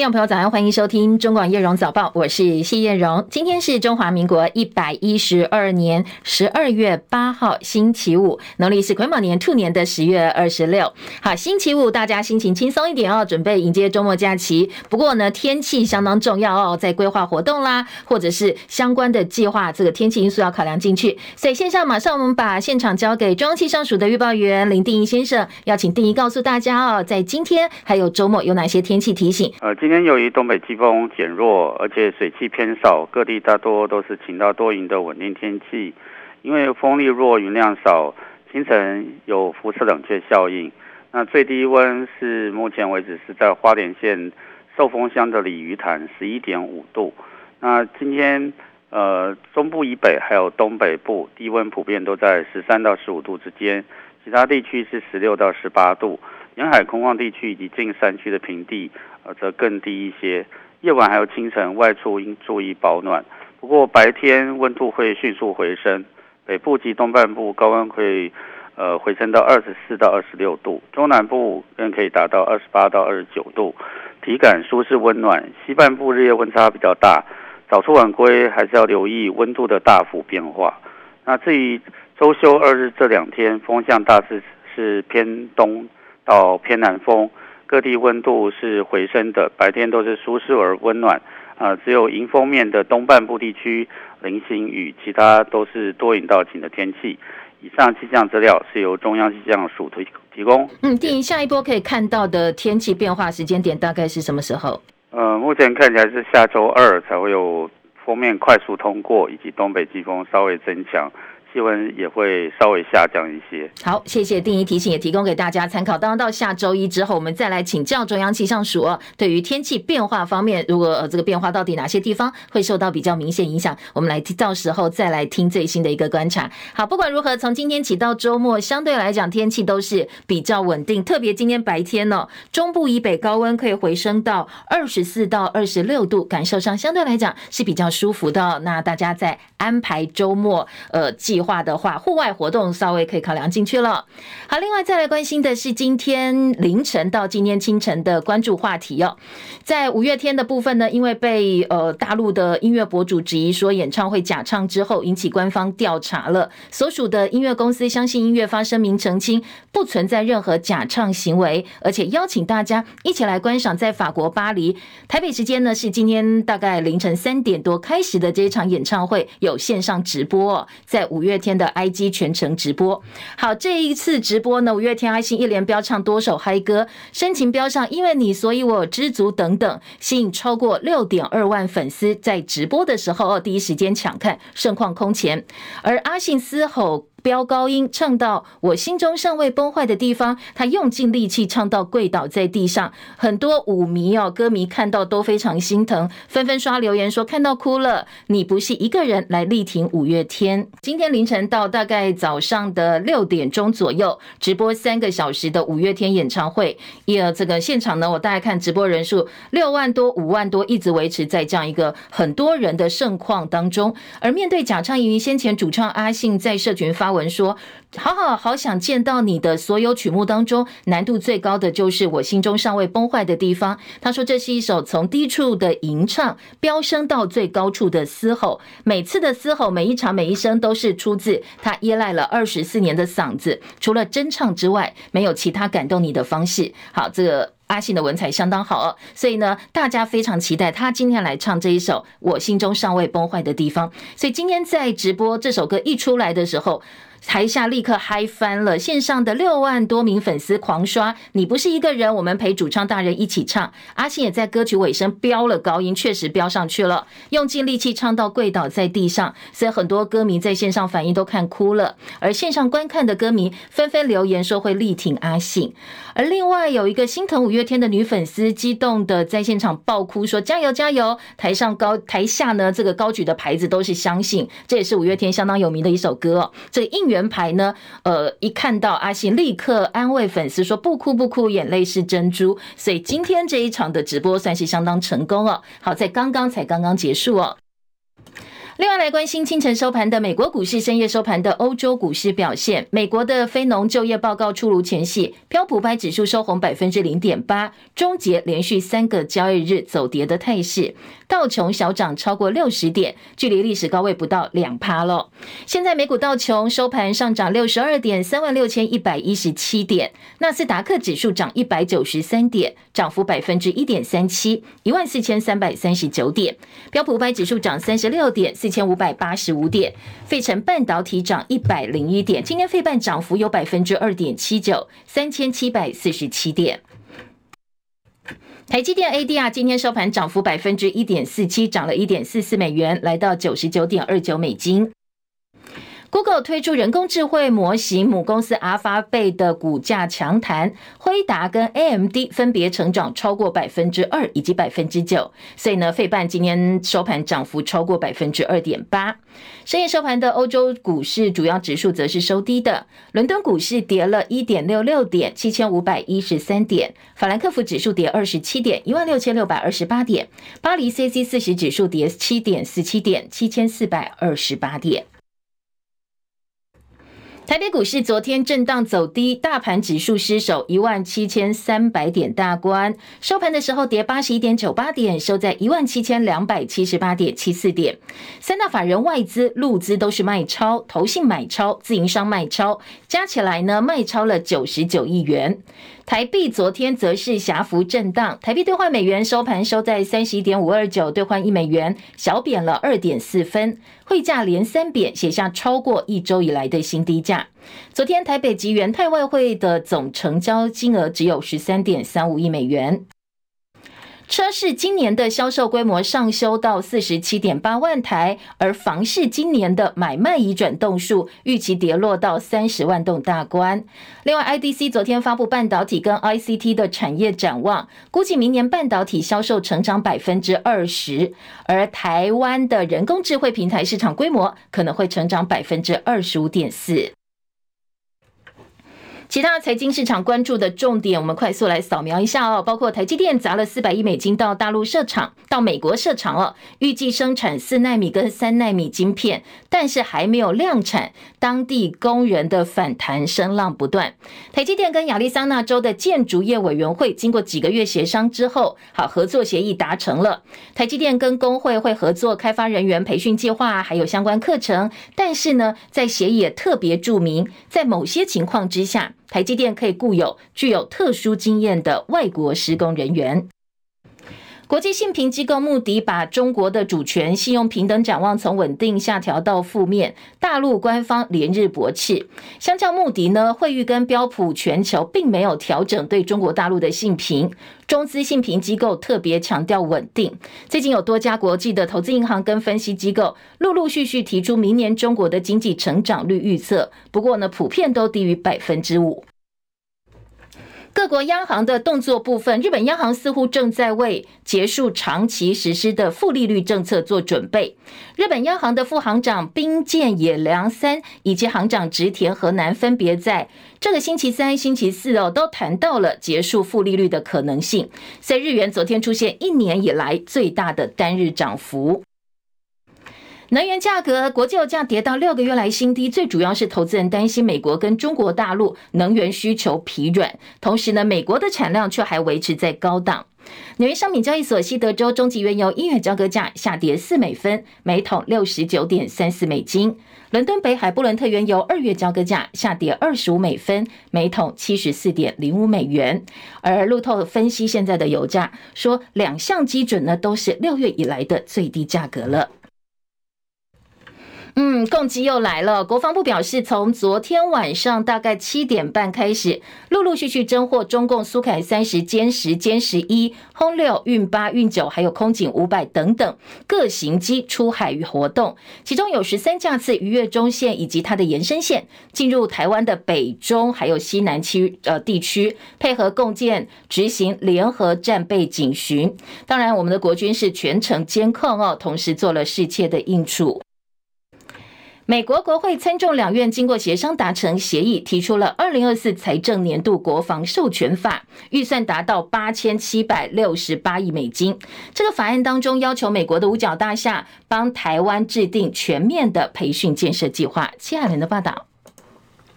听众朋友，早上欢迎收听中广叶荣早报，我是谢叶荣。今天是中华民国一百一十二年十二月八号，星期五，农历是癸卯年兔年的十月二十六。好，星期五大家心情轻松一点哦，准备迎接周末假期。不过呢，天气相当重要哦，在规划活动啦，或者是相关的计划，这个天气因素要考量进去。所以线上马上我们把现场交给中气象署的预报员林定一先生，要请定一告诉大家哦，在今天还有周末有哪些天气提醒？呃。今今天由于东北季风减弱，而且水汽偏少，各地大多都是晴到多云的稳定天气。因为风力弱、云量少，清晨有辐射冷却效应。那最低温是目前为止是在花莲县寿丰乡的鲤鱼潭十一点五度。那今天呃中部以北还有东北部低温普遍都在十三到十五度之间，其他地区是十六到十八度。沿海空旷地区以及近山区的平地，呃，则更低一些。夜晚还有清晨外出应注意保暖。不过白天温度会迅速回升，北部及东半部高温会呃回升到二十四到二十六度，中南部更可以达到二十八到二十九度，体感舒适温暖。西半部日夜温差比较大，早出晚归还是要留意温度的大幅变化。那至于周休二日这两天，风向大致是偏东。到偏南风，各地温度是回升的，白天都是舒适而温暖，啊、呃，只有迎风面的东半部地区零星雨，其他都是多云到晴的天气。以上气象资料是由中央气象署提提供。嗯，电影下一波可以看到的天气变化时间点大概是什么时候？呃，目前看起来是下周二才会有封面快速通过，以及东北季风稍微增强。气温也会稍微下降一些。好，谢谢定仪提醒，也提供给大家参考。当然，到下周一之后，我们再来请教中央气象署哦。对于天气变化方面，如果呃这个变化到底哪些地方会受到比较明显影响，我们来到时候再来听最新的一个观察。好，不管如何，从今天起到周末，相对来讲天气都是比较稳定。特别今天白天呢，中部以北高温可以回升到二十四到二十六度，感受上相对来讲是比较舒服的。那大家在安排周末呃计。话的话，户外活动稍微可以考量进去了。好，另外再来关心的是今天凌晨到今天清晨的关注话题哦。在五月天的部分呢，因为被呃大陆的音乐博主质疑说演唱会假唱之后，引起官方调查了。所属的音乐公司相信音乐发声明澄清，不存在任何假唱行为，而且邀请大家一起来观赏在法国巴黎台北时间呢是今天大概凌晨三点多开始的这一场演唱会，有线上直播哦，在五月。五月天的 IG 全程直播，好，这一次直播呢，五月天阿信一连飙唱多首嗨歌，深情飙上因为你所以我知足等等，吸引超过六点二万粉丝在直播的时候第一时间抢看，盛况空前，而阿信嘶吼。飙高音唱到我心中尚未崩坏的地方，他用尽力气唱到跪倒在地上，很多舞迷哦，歌迷看到都非常心疼，纷纷刷留言说看到哭了。你不是一个人来力挺五月天。今天凌晨到大概早上的六点钟左右，直播三个小时的五月天演唱会，也这个现场呢，我大概看直播人数六万多、五万多，一直维持在这样一个很多人的盛况当中。而面对假唱疑云，先前主唱阿信在社群发文说：“好好好想见到你的所有曲目当中，难度最高的就是我心中尚未崩坏的地方。”他说：“这是一首从低处的吟唱飙升到最高处的嘶吼，每次的嘶吼，每一场每一声都是出自他依赖了二十四年的嗓子，除了真唱之外，没有其他感动你的方式。”好，这个阿信的文采相当好哦，所以呢，大家非常期待他今天来唱这一首《我心中尚未崩坏的地方》。所以今天在直播这首歌一出来的时候。台下立刻嗨翻了，线上的六万多名粉丝狂刷。你不是一个人，我们陪主唱大人一起唱。阿信也在歌曲尾声飙了高音，确实飙上去了，用尽力气唱到跪倒在地上，所以很多歌迷在线上反应都看哭了。而线上观看的歌迷纷纷留言说会力挺阿信。而另外有一个心疼五月天的女粉丝，激动的在现场爆哭说加油加油！台上高台下呢，这个高举的牌子都是相信，这也是五月天相当有名的一首歌哦。这个应援牌呢，呃，一看到阿信，立刻安慰粉丝说不哭不哭，眼泪是珍珠。所以今天这一场的直播算是相当成功哦。好在刚刚才刚刚结束哦。另外来关心清晨收盘的美国股市，深夜收盘的欧洲股市表现。美国的非农就业报告出炉前夕，标普五百指数收红百分之零点八，终结连续三个交易日走跌的态势。道琼小涨超过六十点，距离历史高位不到两趴了。现在美股道琼收盘上涨六十二点，三万六千一百一十七点。纳斯达克指数涨一百九十三点，涨幅百分之一点三七，一万四千三百三十九点。标普五百指数涨三十六点，四千五百八十五点，费城半导体涨一百零一点，今天费半涨幅有百分之二点七九，三千七百四十七点。台积电 ADR 今天收盘涨幅百分之一点四七，涨了一点四四美元，来到九十九点二九美金。Google 推出人工智慧模型，母公司阿发贝的股价强弹，辉达跟 AMD 分别成长超过百分之二以及百分之九，所以呢，费半今天收盘涨幅超过百分之二点八。深夜收盘的欧洲股市主要指数则是收低的，伦敦股市跌了一点六六点，七千五百一十三点；法兰克福指数跌二十七点，一万六千六百二十八点；巴黎 c c 四十指数跌七点四七点，七千四百二十八点。台北股市昨天震荡走低，大盘指数失守一万七千三百点大关，收盘的时候跌八十一点九八点，收在一万七千两百七十八点七四点。三大法人外资、陆资都是卖超，投信买超，自营商卖超，加起来呢卖超了九十九亿元。台币昨天则是狭幅震荡，台币兑换美元收盘收在三十一点五二九，兑换一美元小贬了二点四分，汇价连三贬，写下超过一周以来的新低价。昨天台北及元泰外汇的总成交金额只有十三点三五亿美元。车市今年的销售规模上修到四十七点八万台，而房市今年的买卖移转栋数预期跌落到三十万栋大关。另外，IDC 昨天发布半导体跟 ICT 的产业展望，估计明年半导体销售成长百分之二十，而台湾的人工智慧平台市场规模可能会成长百分之二十五点四。其他财经市场关注的重点，我们快速来扫描一下哦。包括台积电砸了四百亿美金到大陆设厂，到美国设厂哦，预计生产四奈米跟三奈米晶片，但是还没有量产，当地工人的反弹声浪不断。台积电跟亚利桑那州的建筑业委员会经过几个月协商之后，好，合作协议达成了。台积电跟工会会合作开发人员培训计划，还有相关课程。但是呢，在协议也特别注明，在某些情况之下。台积电可以雇有具有特殊经验的外国施工人员。国际信评机构穆迪把中国的主权、信用平等展望从稳定下调到负面，大陆官方连日驳斥。相较穆迪呢，惠誉跟标普全球并没有调整对中国大陆的信评。中资信评机构特别强调稳定。最近有多家国际的投资银行跟分析机构陆陆续续提出明年中国的经济成长率预测，不过呢，普遍都低于百分之五。各国央行的动作部分，日本央行似乎正在为结束长期实施的负利率政策做准备。日本央行的副行长冰见野良三以及行长植田和男分别在这个星期三、星期四哦，都谈到了结束负利率的可能性。所以日元昨天出现一年以来最大的单日涨幅。能源价格，国际油价跌到六个月来新低，最主要是投资人担心美国跟中国大陆能源需求疲软，同时呢，美国的产量却还维持在高档。纽约商品交易所西德州中级原油一月交割价下跌四美分，每桶六十九点三四美金；伦敦北海布伦特原油二月交割价下跌二十五美分，每桶七十四点零五美元。而路透分析现在的油价，说两项基准呢都是六月以来的最低价格了。嗯，共机又来了。国防部表示，从昨天晚上大概七点半开始，陆陆续续侦获中共苏凯三十、歼十、歼十一、轰六、运八、运九，还有空警五百等等各型机出海与活动，其中有十三架次逾越中线以及它的延伸线，进入台湾的北中还有西南区呃地区，配合共建执行联合战备警巡。当然，我们的国军是全程监控哦，同时做了适切的应处。美国国会参众两院经过协商达成协议，提出了二零二四财政年度国防授权法，预算达到八千七百六十八亿美金。这个法案当中要求美国的五角大厦帮台湾制定全面的培训建设计划。戚海伦的报道。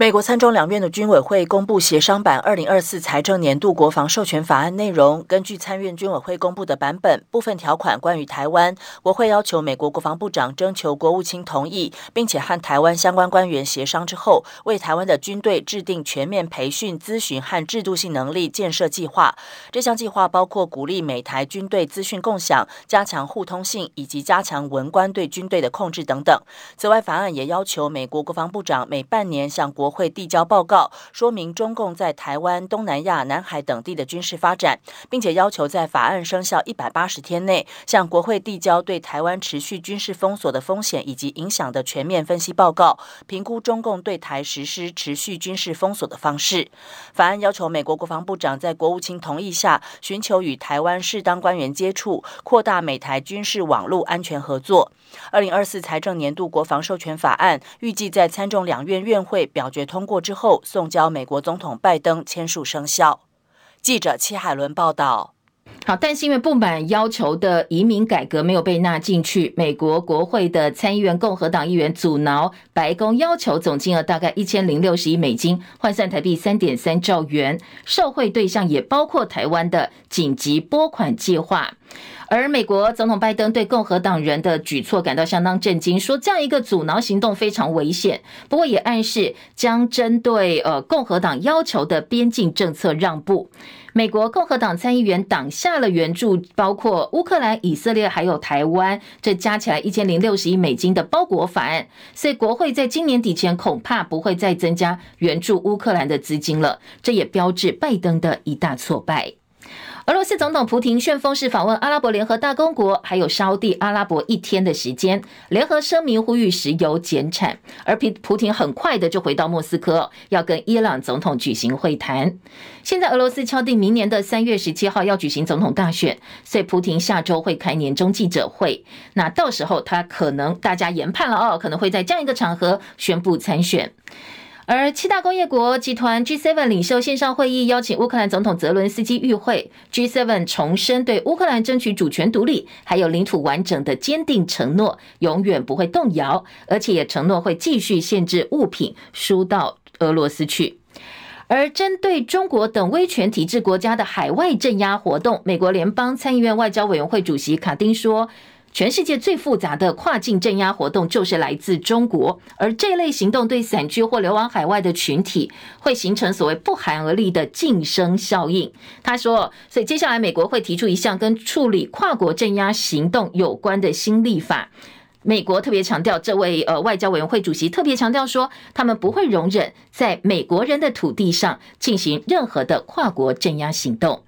美国参众两院的军委会公布协商版二零二四财政年度国防授权法案内容。根据参院军委会公布的版本，部分条款关于台湾，国会要求美国国防部长征求国务卿同意，并且和台湾相关官员协商之后，为台湾的军队制定全面培训、咨询和制度性能力建设计划。这项计划包括鼓励美台军队资讯共享、加强互通性以及加强文官对军队的控制等等。此外，法案也要求美国国防部长每半年向国会递交报告，说明中共在台湾、东南亚、南海等地的军事发展，并且要求在法案生效一百八十天内向国会递交对台湾持续军事封锁的风险以及影响的全面分析报告，评估中共对台实施持续军事封锁的方式。法案要求美国国防部长在国务卿同意下，寻求与台湾适当官员接触，扩大美台军事网络安全合作。二零二四财政年度国防授权法案预计在参众两院院会表决通过之后，送交美国总统拜登签署生效。记者戚海伦报道。好，但是因为不满要求的移民改革没有被纳进去，美国国会的参议院共和党议员阻挠白宫要求总金额大概一千零六十亿美金，换算台币三点三兆元，受惠对象也包括台湾的紧急拨款计划。而美国总统拜登对共和党人的举措感到相当震惊，说这样一个阻挠行动非常危险。不过也暗示将针对呃共和党要求的边境政策让步。美国共和党参议员挡下了援助，包括乌克兰、以色列还有台湾，这加起来一千零六十亿美金的包裹法案，所以国会在今年底前恐怕不会再增加援助乌克兰的资金了。这也标志拜登的一大挫败。俄罗斯总统普亭旋风式访问阿拉伯联合大公国，还有沙地阿拉伯一天的时间，联合声明呼吁石油减产。而普普亭很快的就回到莫斯科，要跟伊朗总统举行会谈。现在俄罗斯敲定明年的三月十七号要举行总统大选，所以普亭下周会开年终记者会。那到时候他可能大家研判了哦，可能会在这样一个场合宣布参选。而七大工业国集团 G7 领袖线上会议邀请乌克兰总统泽伦斯基与会，G7 重申对乌克兰争取主权独立还有领土完整的坚定承诺，永远不会动摇，而且也承诺会继续限制物品输到俄罗斯去。而针对中国等威权体制国家的海外镇压活动，美国联邦参议院外交委员会主席卡丁说。全世界最复杂的跨境镇压活动就是来自中国，而这类行动对散居或流亡海外的群体会形成所谓不寒而栗的晋升效应。他说，所以接下来美国会提出一项跟处理跨国镇压行动有关的新立法。美国特别强调，这位呃外交委员会主席特别强调说，他们不会容忍在美国人的土地上进行任何的跨国镇压行动。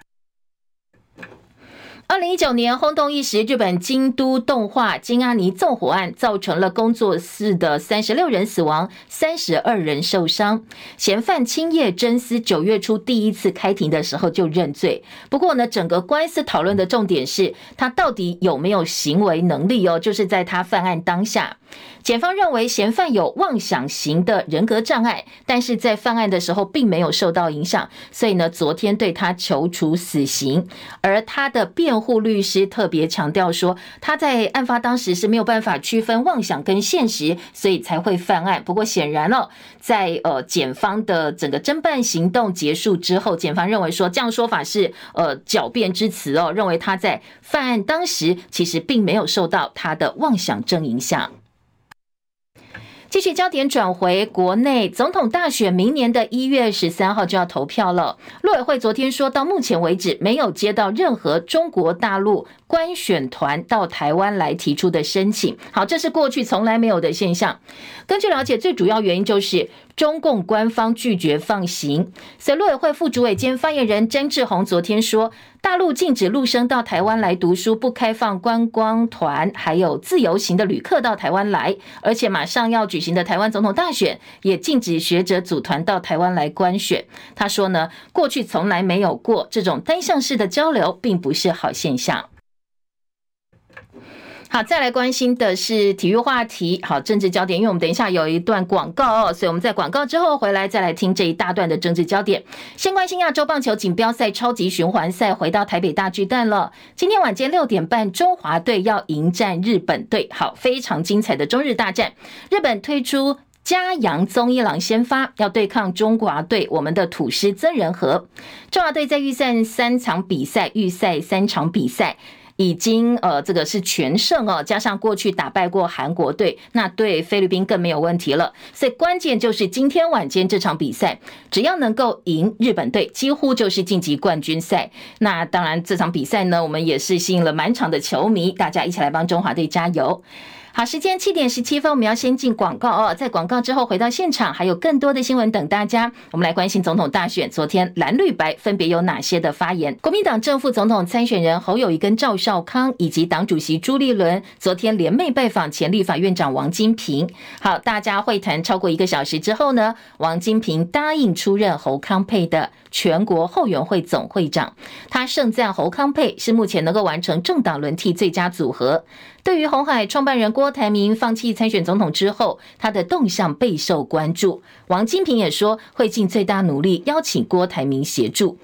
二零一九年轰动一时，日本京都动画金阿尼纵火案造成了工作室的三十六人死亡，三十二人受伤。嫌犯青叶真司九月初第一次开庭的时候就认罪，不过呢，整个官司讨论的重点是他到底有没有行为能力哦，就是在他犯案当下。检方认为嫌犯有妄想型的人格障碍，但是在犯案的时候并没有受到影响，所以呢，昨天对他求处死刑。而他的辩辩护律师特别强调说，他在案发当时是没有办法区分妄想跟现实，所以才会犯案。不过显然哦，在呃检方的整个侦办行动结束之后，检方认为说这样说法是呃狡辩之词哦，认为他在犯案当时其实并没有受到他的妄想症影响。继续焦点转回国内总统大选，明年的一月十三号就要投票了。陆委会昨天说到目前为止没有接到任何中国大陆官选团到台湾来提出的申请。好，这是过去从来没有的现象。根据了解，最主要原因就是中共官方拒绝放行。所以陆委会副主委兼发言人詹志宏昨天说。大陆禁止陆生到台湾来读书，不开放观光团，还有自由行的旅客到台湾来，而且马上要举行的台湾总统大选也禁止学者组团到台湾来观选。他说呢，过去从来没有过这种单向式的交流，并不是好现象。好，再来关心的是体育话题。好，政治焦点，因为我们等一下有一段广告哦，所以我们在广告之后回来再来听这一大段的政治焦点。先关心亚洲棒球锦标赛超级循环赛回到台北大巨蛋了。今天晚间六点半，中华队要迎战日本队，好，非常精彩的中日大战。日本推出加阳宗一郎先发，要对抗中华队，我们的土师曾仁和。中华队在预赛三场比赛，预赛三场比赛。已经呃，这个是全胜哦，加上过去打败过韩国队，那对菲律宾更没有问题了。所以关键就是今天晚间这场比赛，只要能够赢日本队，几乎就是晋级冠军赛。那当然，这场比赛呢，我们也是吸引了满场的球迷，大家一起来帮中华队加油。好，时间七点十七分，我们要先进广告哦。在广告之后回到现场，还有更多的新闻等大家。我们来关心总统大选，昨天蓝绿白分别有哪些的发言？国民党正副总统参选人侯友谊跟赵少康，以及党主席朱立伦，昨天联袂拜访前立法院长王金平。好，大家会谈超过一个小时之后呢，王金平答应出任侯康配的全国后援会总会长。他盛赞侯康配是目前能够完成政党轮替最佳组合。对于红海创办人郭台铭放弃参选总统之后，他的动向备受关注。王金平也说会尽最大努力邀请郭台铭协助。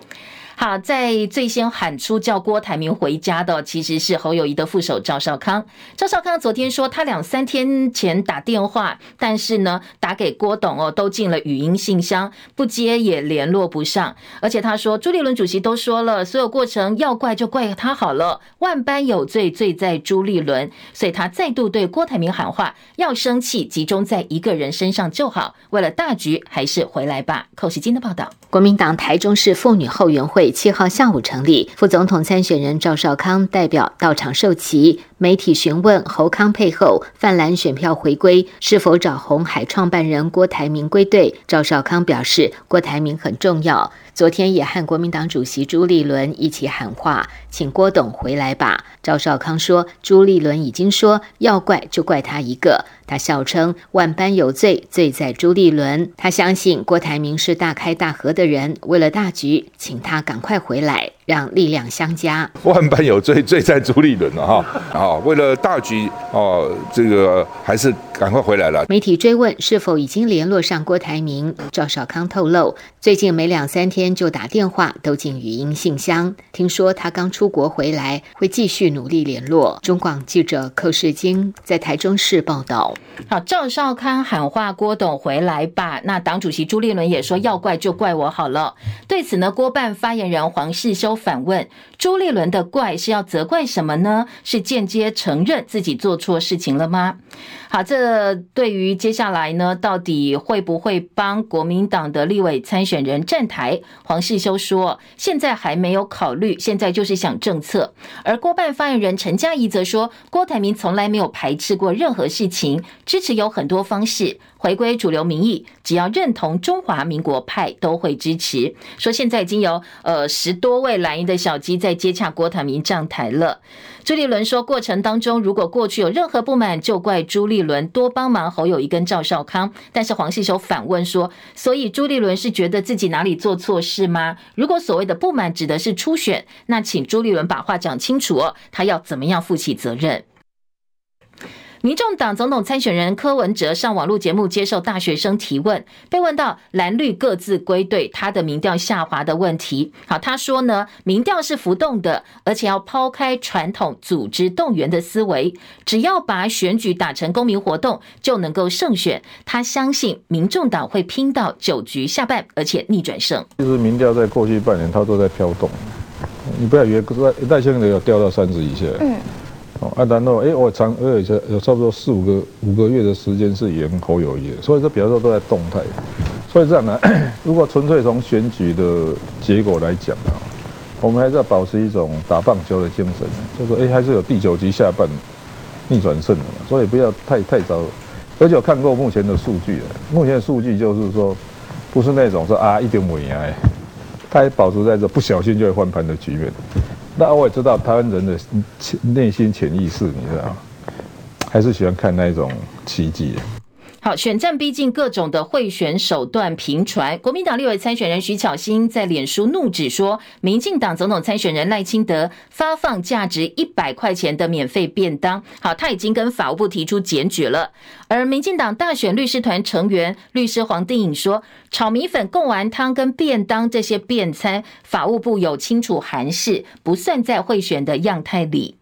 好，在最先喊出叫郭台铭回家的，其实是侯友谊的副手赵少康。赵少康昨天说，他两三天前打电话，但是呢，打给郭董哦，都进了语音信箱，不接也联络不上。而且他说，朱立伦主席都说了，所有过程要怪就怪他好了，万般有罪，罪在朱立伦。所以他再度对郭台铭喊话，要生气集中在一个人身上就好，为了大局，还是回来吧。寇时金的报道，国民党台中市妇女后援会。七号下午成立，副总统参选人赵少康代表到场受旗。媒体询问侯康配后泛蓝选票回归，是否找红海创办人郭台铭归队？赵少康表示，郭台铭很重要。昨天也和国民党主席朱立伦一起喊话，请郭董回来吧。赵少康说，朱立伦已经说要怪就怪他一个。他笑称万般有罪，罪在朱立伦。他相信郭台铭是大开大合的人，为了大局，请他赶快回来。让力量相加，万般有罪，罪在朱立伦了哈啊！为了大局哦，这个还是赶快回来了。媒体追问是否已经联络上郭台铭，赵少康透露，最近每两三天就打电话，都进语音信箱。听说他刚出国回来，会继续努力联络。中广记者寇世京在台中市报道。好，赵少康喊话郭董回来吧。那党主席朱立伦也说要怪就怪我好了。对此呢，郭办发言人黄世修。反问朱立伦的怪是要责怪什么呢？是间接承认自己做错事情了吗？好，这对于接下来呢，到底会不会帮国民党的立委参选人站台？黄世修说，现在还没有考虑，现在就是想政策。而郭办发言人陈佳仪则说，郭台铭从来没有排斥过任何事情，支持有很多方式。回归主流民意，只要认同中华民国派都会支持。说现在已经有呃十多位蓝营的小鸡在接洽郭台铭站台了。朱立伦说，过程当中如果过去有任何不满，就怪朱立伦多帮忙侯友宜跟赵少康。但是黄世修反问说，所以朱立伦是觉得自己哪里做错事吗？如果所谓的不满指的是初选，那请朱立伦把话讲清楚哦，他要怎么样负起责任？民众党总统参选人柯文哲上网络节目接受大学生提问，被问到蓝绿各自归队，他的民调下滑的问题。好，他说呢，民调是浮动的，而且要抛开传统组织动员的思维，只要把选举打成公民活动，就能够胜选。他相信民众党会拼到九局下半，而且逆转胜。其实民调在过去半年，它都在飘动，你不要以为赖清德有掉到三十以下。嗯。啊，然后哎，我长呃有差不多四五个五个月的时间是赢侯友宜，所以这比方说都在动态。所以这样呢，如果纯粹从选举的结果来讲啊，我们还是要保持一种打棒球的精神，就是说哎，还是有第九局下半逆转胜的，所以不要太太早。而且我看过目前的数据了，目前的数据就是说，不是那种说啊一点五赢哎，他还保持在这不小心就会翻盘的局面。那我也知道台湾人的潜内心潜意识，你知道？还是喜欢看那一种奇迹。好，选战逼近，各种的贿选手段频传。国民党立委参选人徐巧芯在脸书怒指说，民进党总统参选人赖清德发放价值一百块钱的免费便当。好，他已经跟法务部提出检举了。而民进党大选律师团成员律师黄定颖说，炒米粉、贡丸汤跟便当这些便餐，法务部有清楚函释，不算在贿选的样态里。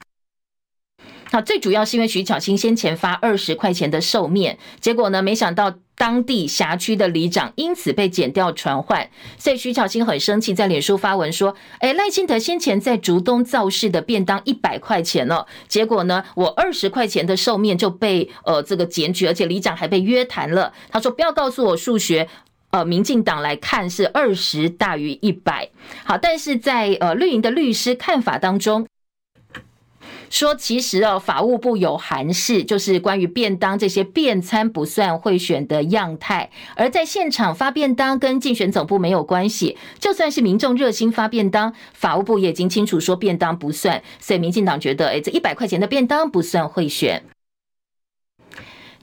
好，最主要是因为徐巧芯先前发二十块钱的寿面，结果呢，没想到当地辖区的里长因此被剪掉传唤，所以徐巧芯很生气，在脸书发文说：“哎，赖清德先前在竹东造势的便当一百块钱了，结果呢，我二十块钱的寿面就被呃这个检举，而且里长还被约谈了。他说不要告诉我数学，呃，民进党来看是二十大于一百。好，但是在呃绿营的律师看法当中。”说其实哦，法务部有函释，就是关于便当这些便餐不算贿选的样态，而在现场发便当跟竞选总部没有关系，就算是民众热心发便当，法务部也已经清楚说便当不算，所以民进党觉得，哎，这一百块钱的便当不算贿选。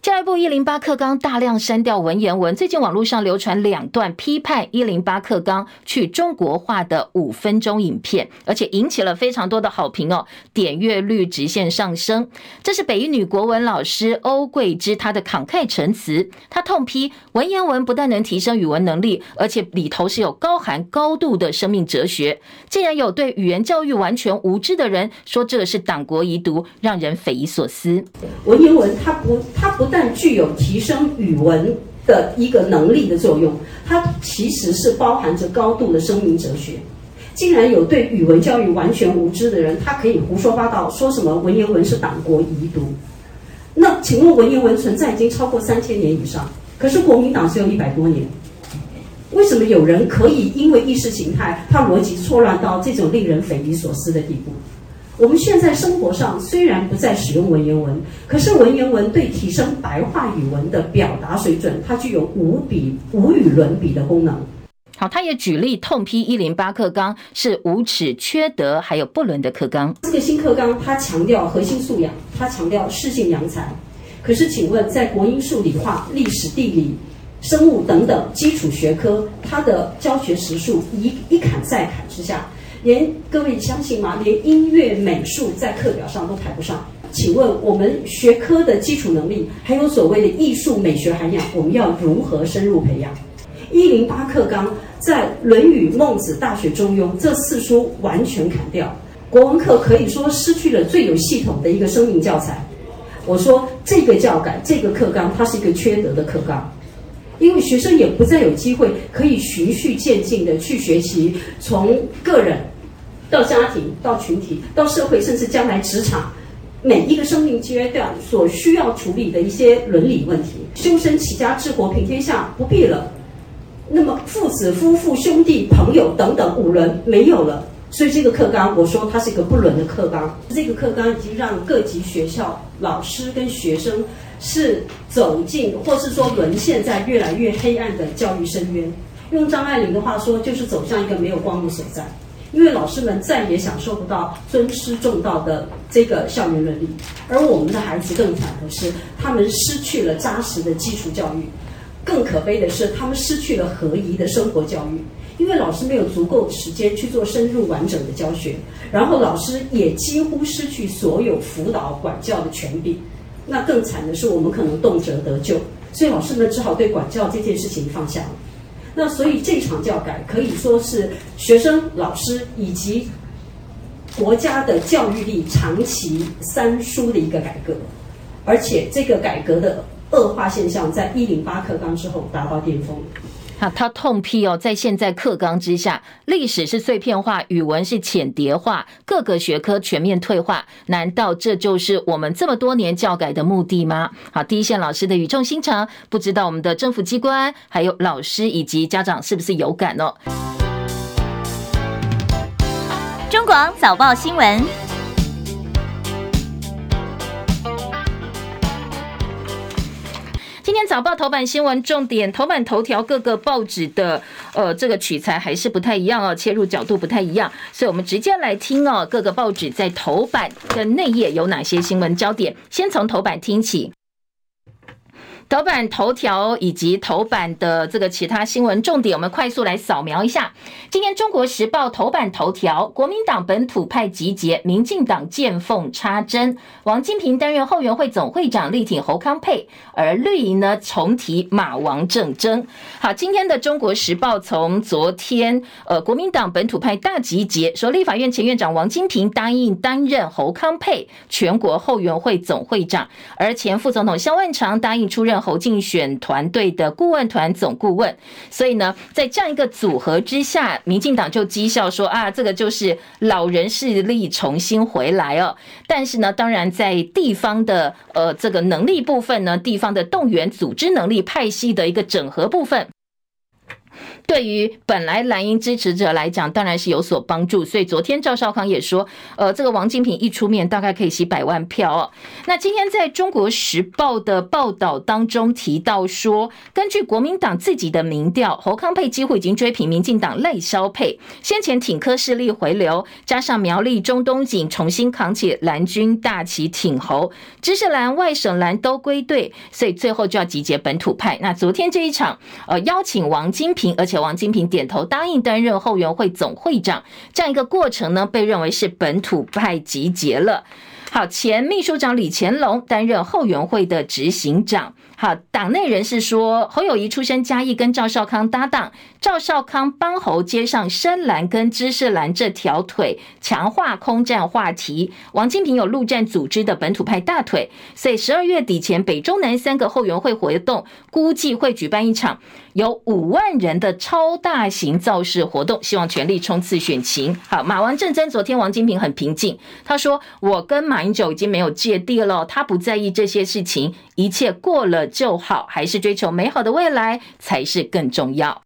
教育部一零八课纲大量删掉文言文，最近网络上流传两段批判一零八课纲去中国化的五分钟影片，而且引起了非常多的好评哦，点阅率直线上升。这是北一女国文老师欧桂芝她的慷慨陈词，她痛批文言文不但能提升语文能力，而且里头是有高含高度的生命哲学。竟然有对语言教育完全无知的人说这是党国遗毒，让人匪夷所思。文言文它不，它不但但具有提升语文的一个能力的作用，它其实是包含着高度的生命哲学。竟然有对语文教育完全无知的人，他可以胡说八道，说什么文言文是党国遗毒。那请问文言文存在已经超过三千年以上，可是国民党只有一百多年，为什么有人可以因为意识形态，他逻辑错乱到这种令人匪夷所思的地步？我们现在生活上虽然不再使用文言文，可是文言文对提升白话语文的表达水准，它具有无比无与伦比的功能。好，他也举例痛批一零八课纲是无耻、缺德，还有不伦的课纲。这个新课纲它强调核心素养，它强调适性扬才。可是，请问在国英数理化、历史、地理、生物等等基础学科，它的教学时数一一砍再砍之下。连各位相信吗？连音乐、美术在课表上都排不上。请问我们学科的基础能力，还有所谓的艺术美学涵养，我们要如何深入培养？一零八课纲在《论语》《孟子》《大学》《中庸》这四书完全砍掉，国文课可以说失去了最有系统的一个生命教材。我说这个教改，这个课纲，它是一个缺德的课纲，因为学生也不再有机会可以循序渐进的去学习，从个人。到家庭，到群体，到社会，甚至将来职场，每一个生命阶段所需要处理的一些伦理问题，修身齐家治国平天下不必了。那么父子、夫妇、兄弟、朋友等等五伦没有了，所以这个课纲，我说它是一个不伦的课纲。这个课纲已经让各级学校老师跟学生是走进，或是说沦陷在越来越黑暗的教育深渊。用张爱玲的话说，就是走向一个没有光的所在。因为老师们再也享受不到尊师重道的这个校园伦理，而我们的孩子更惨的是，他们失去了扎实的基础教育，更可悲的是，他们失去了合宜的生活教育。因为老师没有足够的时间去做深入完整的教学，然后老师也几乎失去所有辅导管教的权柄。那更惨的是，我们可能动辄得咎，所以老师们只好对管教这件事情放下了。那所以这场教改可以说是学生、老师以及国家的教育力长期三输的一个改革，而且这个改革的恶化现象在一零八课纲之后达到巅峰。好，他痛批哦，在现在课纲之下，历史是碎片化，语文是浅碟化，各个学科全面退化。难道这就是我们这么多年教改的目的吗？好，第一线老师的语重心长，不知道我们的政府机关、还有老师以及家长是不是有感哦？中广早报新闻。早报头版新闻重点，头版头条各个报纸的呃这个取材还是不太一样哦，切入角度不太一样，所以我们直接来听哦，各个报纸在头版跟内页有哪些新闻焦点？先从头版听起。头版头条以及头版的这个其他新闻重点，我们快速来扫描一下。今天《中国时报》头版头条：国民党本土派集结，民进党见缝插针。王金平担任后援会总会长，力挺侯康沛；而绿营呢，重提马王政争。好，今天的《中国时报》从昨天呃，国民党本土派大集结，说立法院前院长王金平答应担任侯康沛全国后援会总会长，而前副总统萧万长答应出任。侯竞选团队的顾问团总顾问，所以呢，在这样一个组合之下，民进党就讥笑说啊，这个就是老人势力重新回来哦。但是呢，当然在地方的呃这个能力部分呢，地方的动员组织能力、派系的一个整合部分。对于本来蓝营支持者来讲，当然是有所帮助。所以昨天赵少康也说，呃，这个王金平一出面，大概可以洗百万票哦。那今天在中国时报的报道当中提到说，根据国民党自己的民调，侯康沛几乎已经追平民进党赖萧配。先前挺柯势力回流，加上苗栗中东锦重新扛起蓝军大旗挺侯，知识蓝、外省蓝都归队，所以最后就要集结本土派。那昨天这一场，呃，邀请王金平，而且。王金平点头答应担任后援会总会长，这样一个过程呢，被认为是本土派集结了。好，前秘书长李乾隆担任后援会的执行长。好，党内人士说，侯友谊出身嘉义，跟赵少康搭档，赵少康帮侯接上深蓝跟知识蓝这条腿，强化空战话题。王金平有陆战组织的本土派大腿，所以十二月底前，北中南三个后援会活动，估计会举办一场有五万人的超大型造势活动，希望全力冲刺选情。好，马王政争，昨天王金平很平静，他说：“我跟马英九已经没有芥蒂了，他不在意这些事情，一切过了。”就好，还是追求美好的未来才是更重要。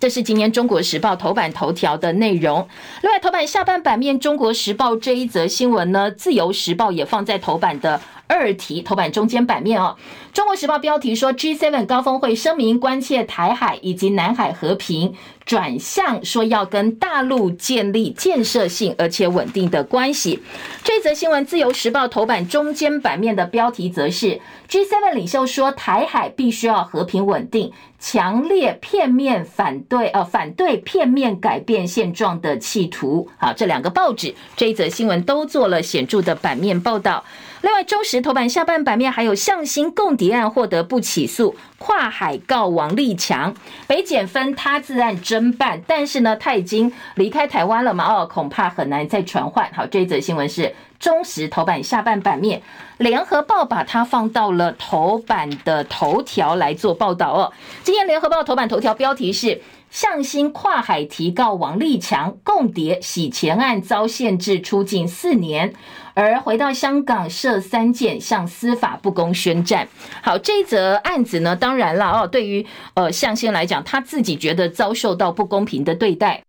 这是今天《中国时报》头版头条的内容。另外，头版下半版面，《中国时报》这一则新闻呢，《自由时报》也放在头版的二题，头版中间版面哦。《中国时报》标题说，G7 高峰会声明关切台海以及南海和平。转向说要跟大陆建立建设性而且稳定的关系。这则新闻，《自由时报》头版中间版面的标题则是：G7 领袖说台海必须要和平稳定，强烈片面反对呃反对片面改变现状的企图。好，这两个报纸这一则新闻都做了显著的版面报道。另外，中时头版下半版面还有向心共谍案获得不起诉，跨海告王立强，北检分他自案侦办，但是呢，他已经离开台湾了嘛？哦，恐怕很难再传唤。好，这一则新闻是中时头版下半版面，联合报把它放到了头版的头条来做报道哦。今天联合报头版头条标题是。向心跨海提告王立强共谍洗钱案遭限制出境四年，而回到香港涉三件向司法不公宣战。好，这则案子呢，当然了哦，对于呃向心来讲，他自己觉得遭受到不公平的对待。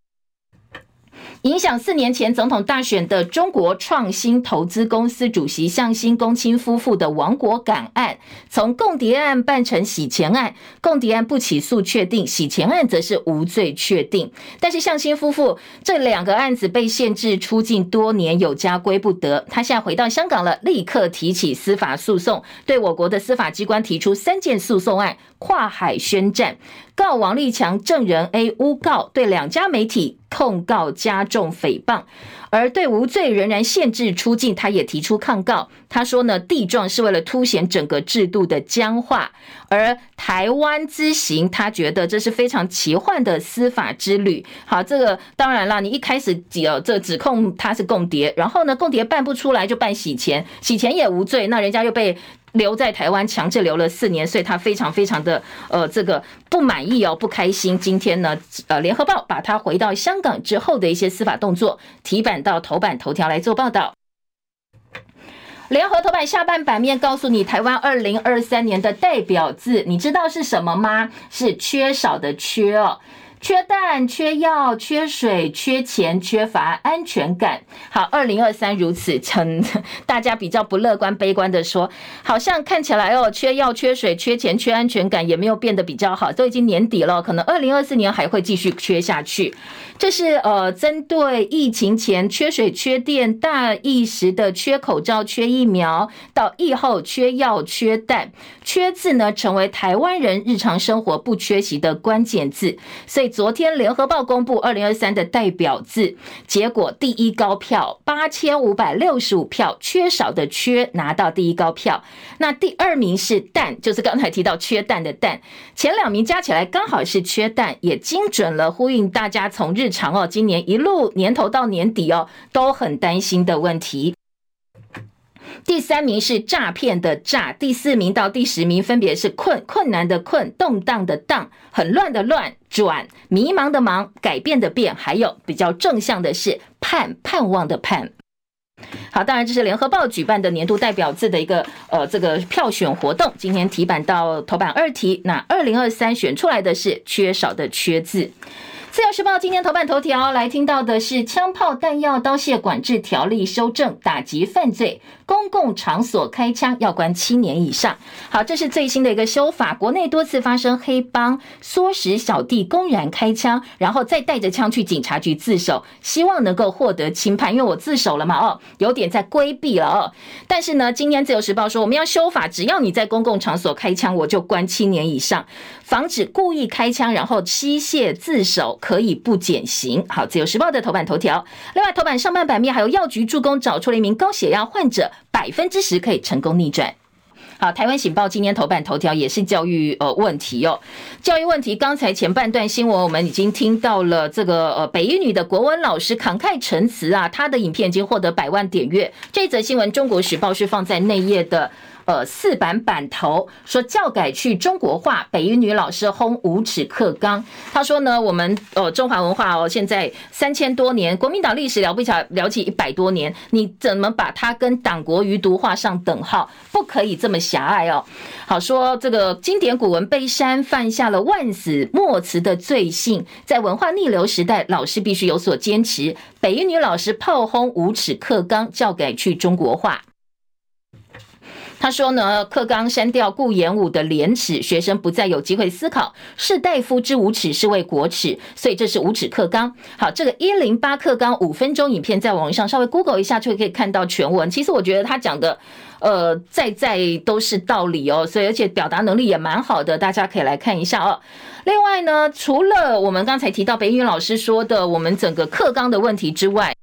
影响四年前总统大选的中国创新投资公司主席向新、公亲夫妇的亡国感案，从共谍案办成洗钱案，共谍案不起诉确定，洗钱案则是无罪确定。但是向新夫妇这两个案子被限制出境多年，有家归不得。他现在回到香港了，立刻提起司法诉讼，对我国的司法机关提出三件诉讼案，跨海宣战。告王立强证人 A 诬告，对两家媒体控告加重诽谤，而对无罪仍然限制出境，他也提出抗告。他说呢，地状是为了凸显整个制度的僵化，而台湾之行，他觉得这是非常奇幻的司法之旅。好，这个当然了，你一开始呃这指控他是共谍，然后呢，共谍办不出来就办洗钱，洗钱也无罪，那人家又被。留在台湾强制留了四年，所以他非常非常的呃这个不满意哦，不开心。今天呢，呃，联合报把他回到香港之后的一些司法动作提版到头版头条来做报道。联合头版下半版面告诉你，台湾二零二三年的代表字，你知道是什么吗？是缺少的缺哦。缺蛋、缺药、缺水、缺钱、缺乏安全感。好，二零二三如此，成 大家比较不乐观、悲观的说，好像看起来哦，缺药、缺水、缺钱、缺安全感也没有变得比较好，都已经年底了，可能二零二四年还会继续缺下去。这是呃，针对疫情前缺水、缺电、大疫时的缺口罩、缺疫苗，到疫后缺药、缺蛋、缺字呢，成为台湾人日常生活不缺席的关键字。所以昨天联合报公布二零二三的代表字，结果第一高票八千五百六十五票，缺少的缺拿到第一高票。那第二名是蛋，就是刚才提到缺蛋的蛋，前两名加起来刚好是缺蛋，也精准了呼应大家从日。常哦，今年一路年头到年底哦，都很担心的问题。第三名是诈骗的诈，第四名到第十名分别是困困难的困，动荡的荡，很乱的乱，转迷茫的茫，改变的变，还有比较正向的是盼盼望的盼。好，当然这是联合报举办的年度代表字的一个呃这个票选活动，今天题版到头版二题，那二零二三选出来的是缺少的缺字。自由时报今天头版头条来听到的是枪炮弹药刀械管制条例修正，打击犯罪，公共场所开枪要关七年以上。好，这是最新的一个修法。国内多次发生黑帮唆使小弟公然开枪，然后再带着枪去警察局自首，希望能够获得轻判，因为我自首了嘛，哦，有点在规避了哦。但是呢，今天自由时报说我们要修法，只要你在公共场所开枪，我就关七年以上，防止故意开枪然后妻械自首。可以不减刑。好，自由时报的头版头条。另外，头版上半版面还有药局助攻找出了一名高血压患者，百分之十可以成功逆转。好，台湾醒报今天头版头条也是教育呃问题哦，教育问题。刚才前半段新闻我们已经听到了这个呃北一女的国文老师慷慨陈词啊，她的影片已经获得百万点阅。这则新闻中国时报是放在内页的。呃，四版版头说教改去中国化，北一女老师轰无耻课纲。他说呢，我们呃中华文化哦，现在三千多年，国民党历史了不起，了起一百多年，你怎么把它跟党国余毒画上等号？不可以这么狭隘哦。好说这个经典古文被删，犯下了万死莫辞的罪行，在文化逆流时代，老师必须有所坚持。北一女老师炮轰无耻课纲，教改去中国化。他说呢，课纲删掉顾炎武的廉耻，学生不再有机会思考士大夫之无耻是为国耻，所以这是无耻课纲。好，这个一零八课纲五分钟影片在网上稍微 Google 一下就可以看到全文。其实我觉得他讲的，呃，在在都是道理哦，所以而且表达能力也蛮好的，大家可以来看一下哦。另外呢，除了我们刚才提到北语老师说的我们整个课纲的问题之外，《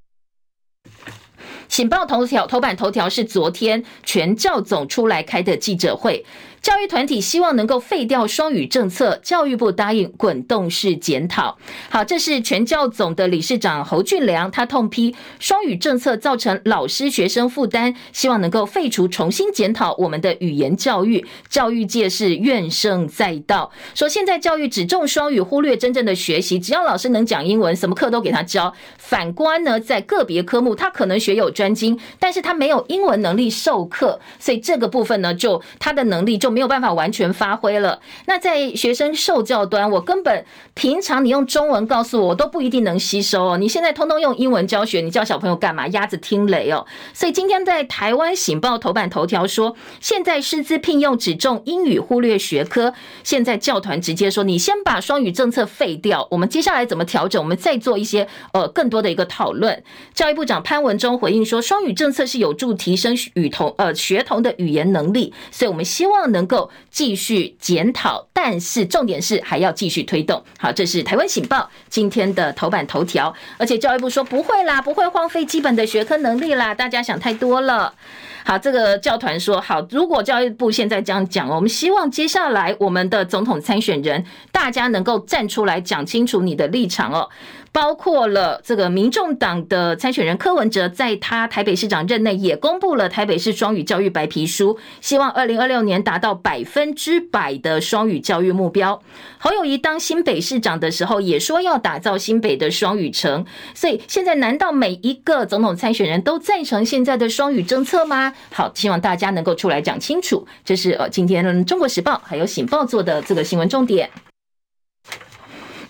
醒报》头条头版头条是昨天全教总出来开的记者会。教育团体希望能够废掉双语政策，教育部答应滚动式检讨。好，这是全教总的理事长侯俊良，他痛批双语政策造成老师学生负担，希望能够废除，重新检讨我们的语言教育。教育界是怨声载道，说现在教育只重双语，忽略真正的学习。只要老师能讲英文，什么课都给他教。反观呢，在个别科目，他可能学有专精，但是他没有英文能力授课，所以这个部分呢，就他的能力就。没有办法完全发挥了。那在学生受教端，我根本平常你用中文告诉我，我都不一定能吸收哦。你现在通通用英文教学，你教小朋友干嘛？鸭子听雷哦。所以今天在台湾醒报头版头条说，现在师资聘用只重英语，忽略学科。现在教团直接说，你先把双语政策废掉，我们接下来怎么调整？我们再做一些呃更多的一个讨论。教育部长潘文忠回应说，双语政策是有助提升语童呃学童的语言能力，所以我们希望能。能够继续检讨，但是重点是还要继续推动。好，这是台湾醒报今天的头版头条。而且教育部说不会啦，不会荒废基本的学科能力啦，大家想太多了。好，这个教团说好，如果教育部现在这样讲，我们希望接下来我们的总统参选人，大家能够站出来讲清楚你的立场哦。包括了这个民众党的参选人柯文哲，在他台北市长任内也公布了台北市双语教育白皮书，希望二零二六年达到百分之百的双语教育目标。侯友宜当新北市长的时候也说要打造新北的双语城，所以现在难道每一个总统参选人都赞成现在的双语政策吗？好，希望大家能够出来讲清楚。这是呃今天中国时报还有醒报做的这个新闻重点。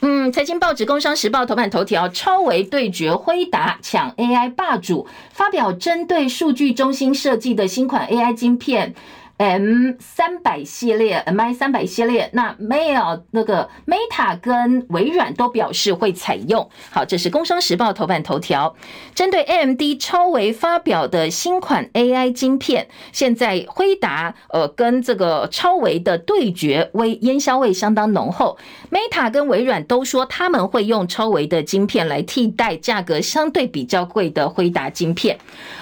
嗯，财经报纸《工商时报》头版头条：超维对决辉达，抢 AI 霸主，发表针对数据中心设计的新款 AI 晶片。M 三百系列，MI 三百系列，那 Mail 那个 Meta 跟微软都表示会采用。好，这是《工商时报》头版头条。针对 AMD 超微发表的新款 AI 晶片，现在辉达呃跟这个超微的对决，微烟硝味相当浓厚。Meta 跟微软都说他们会用超微的晶片来替代价格相对比较贵的辉达晶片，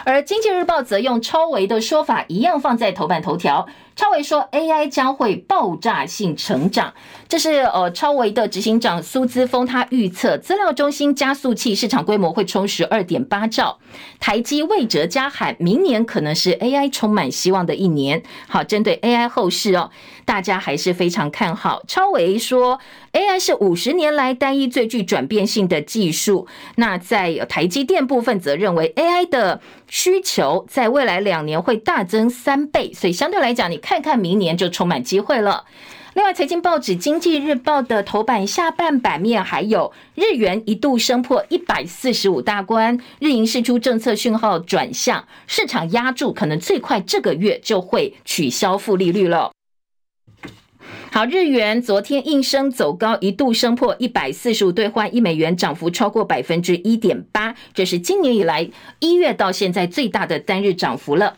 而经济日报则用超微的说法一样放在头版头条。out 超维说 AI 将会爆炸性成长，这是呃超维的执行长苏姿峰他预测，资料中心加速器市场规模会冲十二点八兆。台积魏哲嘉喊，明年可能是 AI 充满希望的一年。好，针对 AI 后市哦，大家还是非常看好。超维说 AI 是五十年来单一最具转变性的技术。那在台积电部分则认为 AI 的需求在未来两年会大增三倍，所以相对来讲，你看看明年就充满机会了。另外，财经报纸《经济日报》的头版下半版面还有日元一度升破一百四十五大关，日银释出政策讯号转向，市场押注可能最快这个月就会取消负利率了。好，日元昨天应声走高，一度升破一百四十五兑换一美元，涨幅超过百分之一点八，这是今年以来一月到现在最大的单日涨幅了。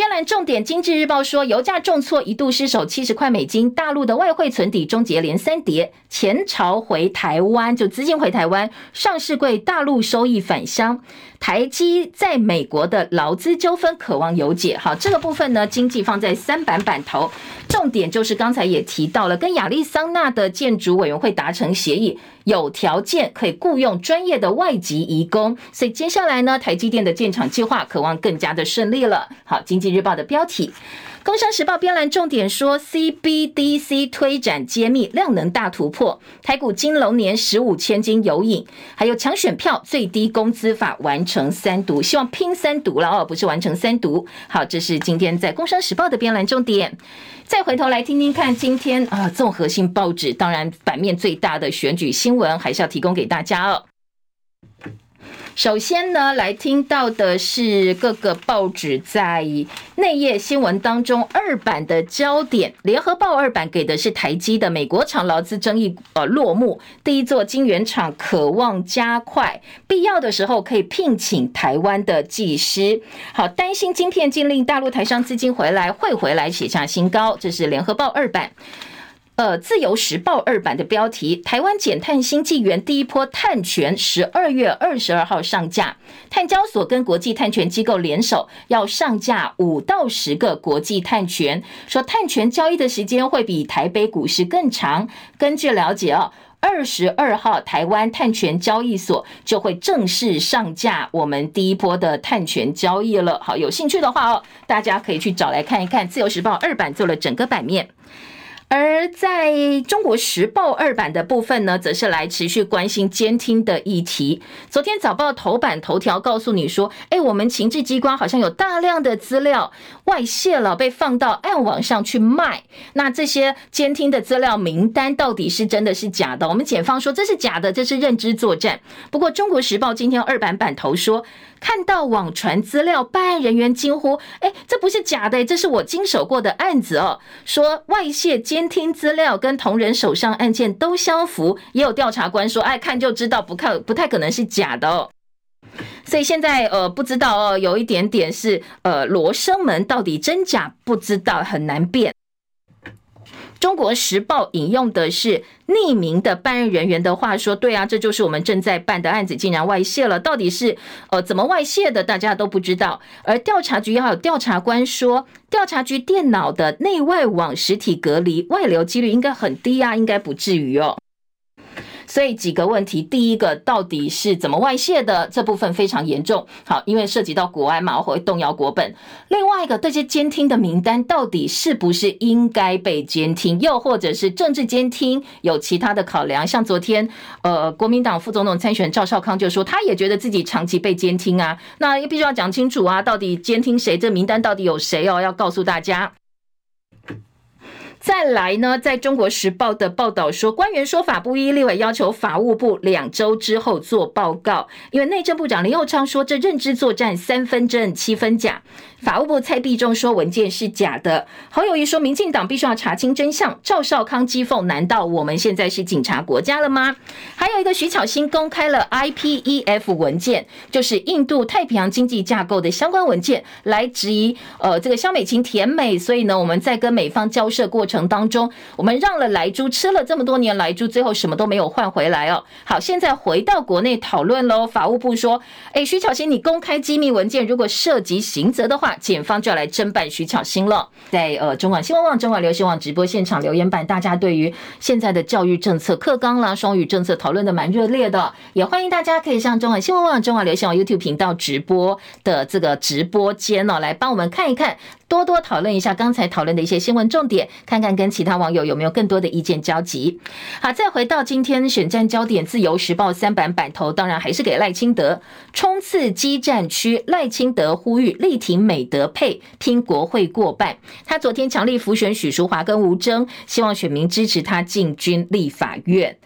边栏重点，《经济日报》说，油价重挫，一度失守七十块美金。大陆的外汇存底终结连三跌，前朝回台湾，就资金回台湾，上市柜大陆收益返乡。台积在美国的劳资纠纷渴望有解。好，这个部分呢，经济放在三板板头，重点就是刚才也提到了，跟亚利桑那的建筑委员会达成协议。有条件可以雇佣专业的外籍移工，所以接下来呢，台积电的建厂计划渴望更加的顺利了。好，经济日报的标题。工商时报编栏重点说，CBDC 推展揭秘量能大突破，台股金龙年十五千金有影，还有抢选票最低工资法完成三读，希望拼三读了哦，不是完成三读。好，这是今天在工商时报的编栏重点。再回头来听听看，今天啊，综合性报纸当然版面最大的选举新闻，还是要提供给大家哦。首先呢，来听到的是各个报纸在内页新闻当中二版的焦点。联合报二版给的是台积的美国厂劳资争议呃落幕，第一座晶圆厂渴望加快，必要的时候可以聘请台湾的技师。好，担心晶片禁令，大陆台商资金回来会回来写下新高，这是联合报二版。呃，自由时报二版的标题：台湾减碳新纪元第一波碳权十二月二十二号上架，碳交所跟国际碳权机构联手要上架五到十个国际碳权，说碳权交易的时间会比台北股市更长。根据了解哦，二十二号台湾碳权交易所就会正式上架我们第一波的碳权交易了。好，有兴趣的话哦，大家可以去找来看一看。自由时报二版做了整个版面。而在中国时报二版的部分呢，则是来持续关心监听的议题。昨天早报头版头条告诉你说，哎，我们情治机关好像有大量的资料外泄了，被放到暗网上去卖。那这些监听的资料名单到底是真的是假的？我们检方说这是假的，这是认知作战。不过中国时报今天二版版头说。看到网传资料，办案人员惊呼：“哎，这不是假的，这是我经手过的案子哦。”说外泄监监听资料跟同仁手上案件都相符，也有调查官说：“哎，看就知道，不看不太可能是假的哦。”所以现在呃，不知道哦，有一点点是呃，罗生门到底真假不知道，很难辨。中国时报引用的是匿名的办案人员的话说：“对啊，这就是我们正在办的案子，竟然外泄了。到底是呃怎么外泄的？大家都不知道。而调查局要有调查官说，调查局电脑的内外网实体隔离，外流几率应该很低啊，应该不至于哦。”所以几个问题，第一个到底是怎么外泄的？这部分非常严重。好，因为涉及到国安嘛，会动摇国本。另外一个，这些监听的名单到底是不是应该被监听？又或者是政治监听有其他的考量？像昨天，呃，国民党副总统参选赵少康就说，他也觉得自己长期被监听啊。那也必须要讲清楚啊，到底监听谁？这名单到底有谁哦？要告诉大家。再来呢，在中国时报的报道说，官员说法不一，立委要求法务部两周之后做报告，因为内政部长林右昌说，这认知作战三分真七分假。法务部蔡必忠说文件是假的，侯友谊说民进党必须要查清真相。赵少康讥讽：难道我们现在是警察国家了吗？还有一个徐巧芯公开了 IPEF 文件，就是印度太平洋经济架构的相关文件，来质疑呃这个萧美琴甜美。所以呢，我们在跟美方交涉过程当中，我们让了莱猪吃了这么多年莱猪，最后什么都没有换回来哦。好，现在回到国内讨论喽。法务部说，哎，徐巧芯，你公开机密文件，如果涉及刑责的话。检方就要来侦办徐巧芯了。在呃中广新闻网、中广流行网直播现场留言板，大家对于现在的教育政策课纲啦、双语政策讨论的蛮热烈的，也欢迎大家可以上中广新闻网、中广流行网 YouTube 频道直播的这个直播间哦，来帮我们看一看。多多讨论一下刚才讨论的一些新闻重点，看看跟其他网友有没有更多的意见交集。好，再回到今天选战焦点，《自由时报》三版版头当然还是给赖清德冲刺激战区，赖清德呼吁力挺美德配，拼国会过半。他昨天强力辅选许淑华跟吴征，希望选民支持他进军立法院。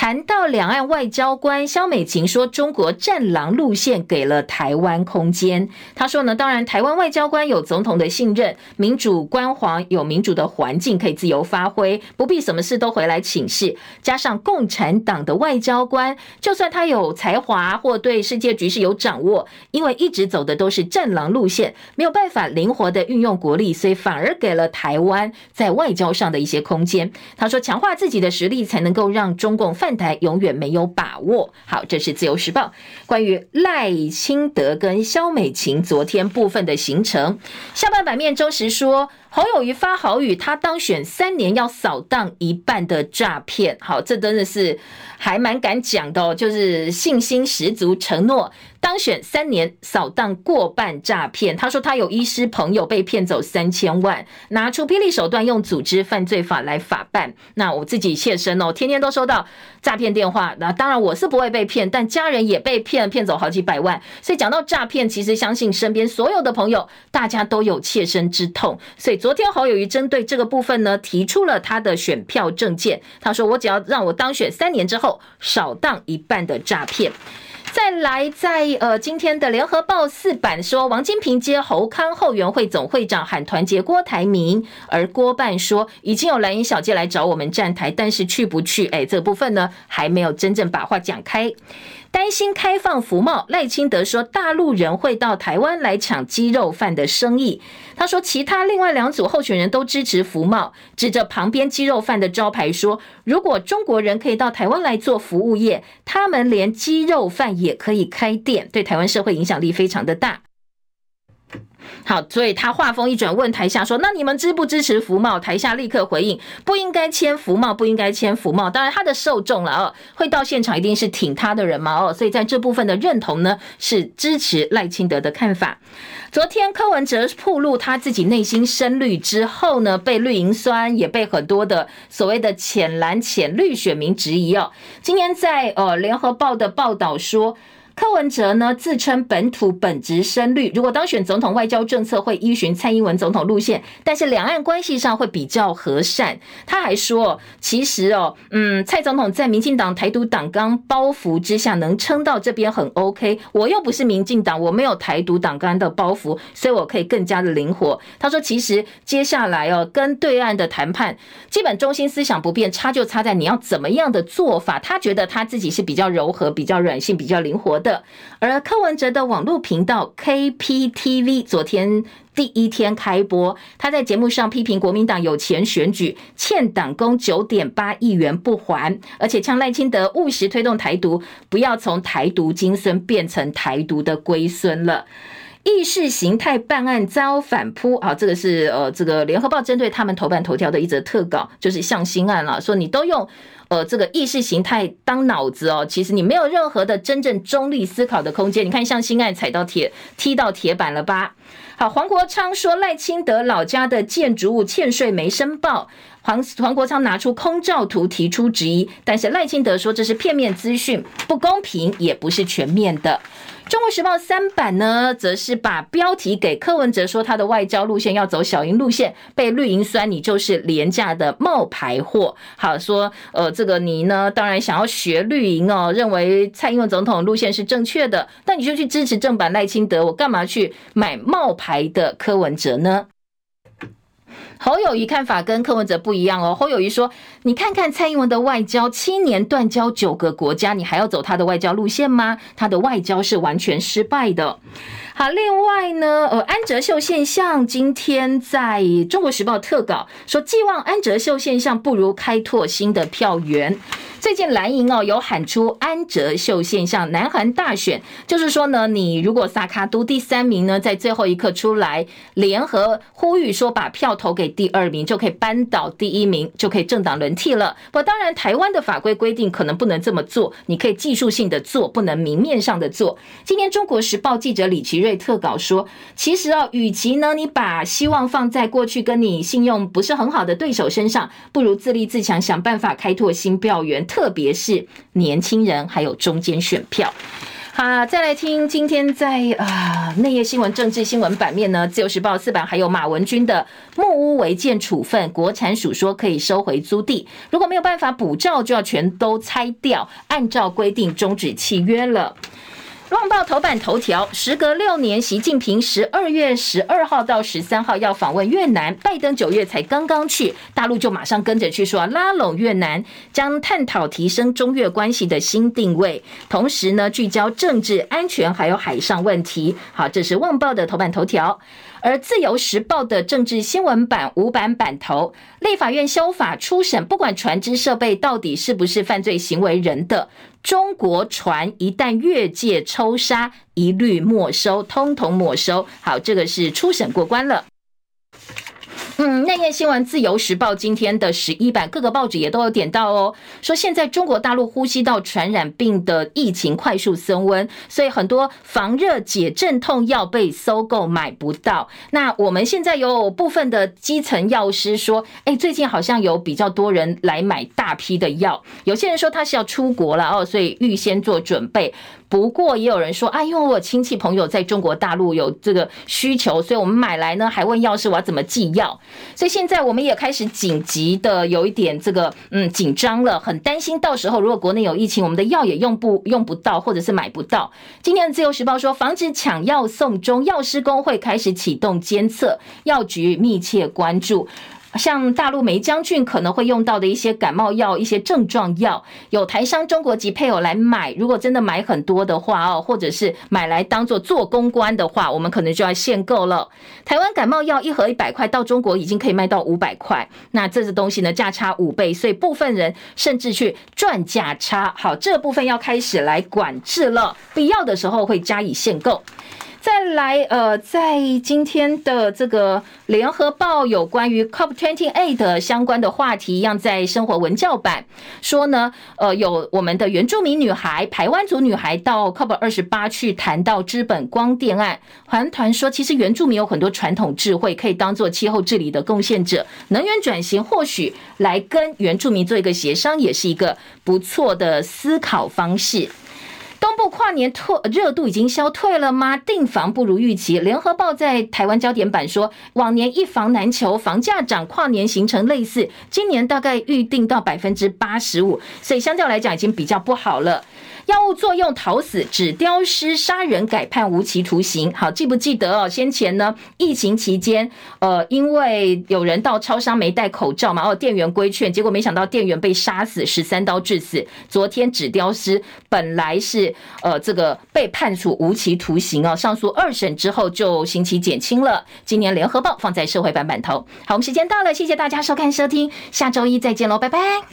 谈到两岸外交官，肖美琴说：“中国战狼路线给了台湾空间。”他说呢，当然台湾外交官有总统的信任，民主官皇有民主的环境可以自由发挥，不必什么事都回来请示。加上共产党的外交官，就算他有才华或对世界局势有掌握，因为一直走的都是战狼路线，没有办法灵活的运用国力，所以反而给了台湾在外交上的一些空间。他说，强化自己的实力，才能够让中共犯。台永远没有把握。好，这是自由时报关于赖清德跟肖美琴昨天部分的行程。下半版面，周时说侯友宜发豪语，他当选三年要扫荡一半的诈骗。好，这真的是还蛮敢讲的哦，就是信心十足，承诺。当选三年，扫荡过半诈骗。他说他有医师朋友被骗走三千万，拿出霹雳手段，用组织犯罪法来法办。那我自己切身哦，天天都收到诈骗电话。那当然我是不会被骗，但家人也被骗，骗走好几百万。所以讲到诈骗，其实相信身边所有的朋友，大家都有切身之痛。所以昨天侯友谊针对这个部分呢，提出了他的选票证件。他说我只要让我当选三年之后，少当一半的诈骗。再来在，呃今天的联合报四版说，王金平接侯康后援会总会长喊团结郭台铭，而郭办说已经有蓝营小姐来找我们站台，但是去不去？哎，这部分呢还没有真正把话讲开。担心开放福茂，赖清德说大陆人会到台湾来抢鸡肉饭的生意。他说其他另外两组候选人都支持福茂，指着旁边鸡肉饭的招牌说，如果中国人可以到台湾来做服务业，他们连鸡肉饭也可以开店，对台湾社会影响力非常的大。好，所以他话锋一转，问台下说：“那你们支不支持服贸？”台下立刻回应：“不应该签服贸，不应该签服贸。”当然，他的受众了哦，会到现场一定是挺他的人嘛哦，所以在这部分的认同呢，是支持赖清德的看法。昨天柯文哲曝露他自己内心深绿之后呢，被绿营酸，也被很多的所谓的浅蓝、浅绿选民质疑哦。今天在呃联合报的报道说。柯文哲呢，自称本土本职深绿，如果当选总统，外交政策会依循蔡英文总统路线，但是两岸关系上会比较和善。他还说，其实哦，嗯，蔡总统在民进党台独党纲包袱之下能撑到这边很 OK。我又不是民进党，我没有台独党纲的包袱，所以我可以更加的灵活。他说，其实接下来哦，跟对岸的谈判，基本中心思想不变，差就差在你要怎么样的做法。他觉得他自己是比较柔和、比较软性、比较灵活的。而柯文哲的网络频道 KPTV 昨天第一天开播，他在节目上批评国民党有钱选举，欠党工九点八亿元不还，而且呛赖清德务实推动台独，不要从台独金孙变成台独的龟孙了。意识形态办案遭反扑啊！这个是呃，这个联合报针对他们头版头条的一则特稿，就是向心案了，说你都用。呃，这个意识形态当脑子哦，其实你没有任何的真正中立思考的空间。你看，像新爱踩到铁，踢到铁板了吧？好，黄国昌说赖清德老家的建筑物欠税没申报。黄黄国昌拿出空照图提出质疑，但是赖清德说这是片面资讯，不公平，也不是全面的。中国时报三版呢，则是把标题给柯文哲，说他的外交路线要走小英路线，被绿营酸你就是廉价的冒牌货。好说，呃，这个你呢，当然想要学绿营哦，认为蔡英文总统路线是正确的，那你就去支持正版赖清德，我干嘛去买冒牌的柯文哲呢？侯友谊看法跟柯文哲不一样哦。侯友谊说：“你看看蔡英文的外交，七年断交九个国家，你还要走他的外交路线吗？他的外交是完全失败的。”好，另外呢，呃，安哲秀现象今天在中国时报特稿说，寄望安哲秀现象不如开拓新的票源。最近蓝营哦有喊出安哲秀现象，南韩大选就是说呢，你如果萨卡都第三名呢，在最后一刻出来联合呼吁说把票投给第二名，就可以扳倒第一名，就可以政党轮替了。不当然，台湾的法规规定可能不能这么做，你可以技术性的做，不能明面上的做。今天中国时报记者李奇瑞特稿说，其实哦，与其呢你把希望放在过去跟你信用不是很好的对手身上，不如自立自强，想办法开拓新票源。特别是年轻人，还有中间选票。好，再来听今天在啊内页新闻、政治新闻版面呢，《自由时报》四版还有马文君的木屋违建处分，国产署说可以收回租地，如果没有办法补照，就要全都拆掉，按照规定终止契约了。《旺报》头版头条：时隔六年，习近平十二月十二号到十三号要访问越南，拜登九月才刚刚去，大陆就马上跟着去说拉拢越南，将探讨提升中越关系的新定位，同时呢聚焦政治安全还有海上问题。好，这是《旺报》的头版头条。而《自由时报》的政治新闻版五版版头，立法院修法初审，不管船只设备到底是不是犯罪行为人的，中国船一旦越界抽沙，一律没收，通通没收。好，这个是初审过关了。嗯，内页新闻，《自由时报》今天的十一版，各个报纸也都有点到哦，说现在中国大陆呼吸道传染病的疫情快速升温，所以很多防热解镇痛药被搜购买不到。那我们现在有部分的基层药师说，哎，最近好像有比较多人来买大批的药，有些人说他是要出国了哦，所以预先做准备。不过也有人说，啊，因为我亲戚朋友在中国大陆有这个需求，所以我们买来呢，还问药师我要怎么寄药。所以现在我们也开始紧急的有一点这个嗯紧张了，很担心到时候如果国内有疫情，我们的药也用不用不到，或者是买不到。今天的自由时报说，防止抢药送中，药师公会开始启动监测，药局密切关注。像大陆霉浆菌可能会用到的一些感冒药、一些症状药，有台商中国籍配偶来买。如果真的买很多的话哦，或者是买来当做做公关的话，我们可能就要限购了。台湾感冒药一盒一百块，到中国已经可以卖到五百块，那这个东西呢，价差五倍，所以部分人甚至去赚价差。好，这部分要开始来管制了，必要的时候会加以限购。再来，呃，在今天的这个联合报有关于 COP28 相关的话题，一样在生活文教版。说呢，呃，有我们的原住民女孩、排湾族女孩到 COP28 去谈到资本光电案，环团说，其实原住民有很多传统智慧，可以当做气候治理的贡献者，能源转型或许来跟原住民做一个协商，也是一个不错的思考方式。东部跨年退热度已经消退了吗？订房不如预期。联合报在台湾焦点版说，往年一房难求，房价涨，跨年形成类似，今年大概预定到百分之八十五，所以相较来讲已经比较不好了。药物作用讨死，指雕师杀人改判无期徒刑。好，记不记得哦？先前呢，疫情期间，呃，因为有人到超商没戴口罩嘛，哦，店员规劝，结果没想到店员被杀死，十三刀致死。昨天指雕师本来是呃这个被判处无期徒刑哦，上诉二审之后就刑期减轻了。今年联合报放在社会版版头。好，我们时间到了，谢谢大家收看收听，下周一再见喽，拜拜。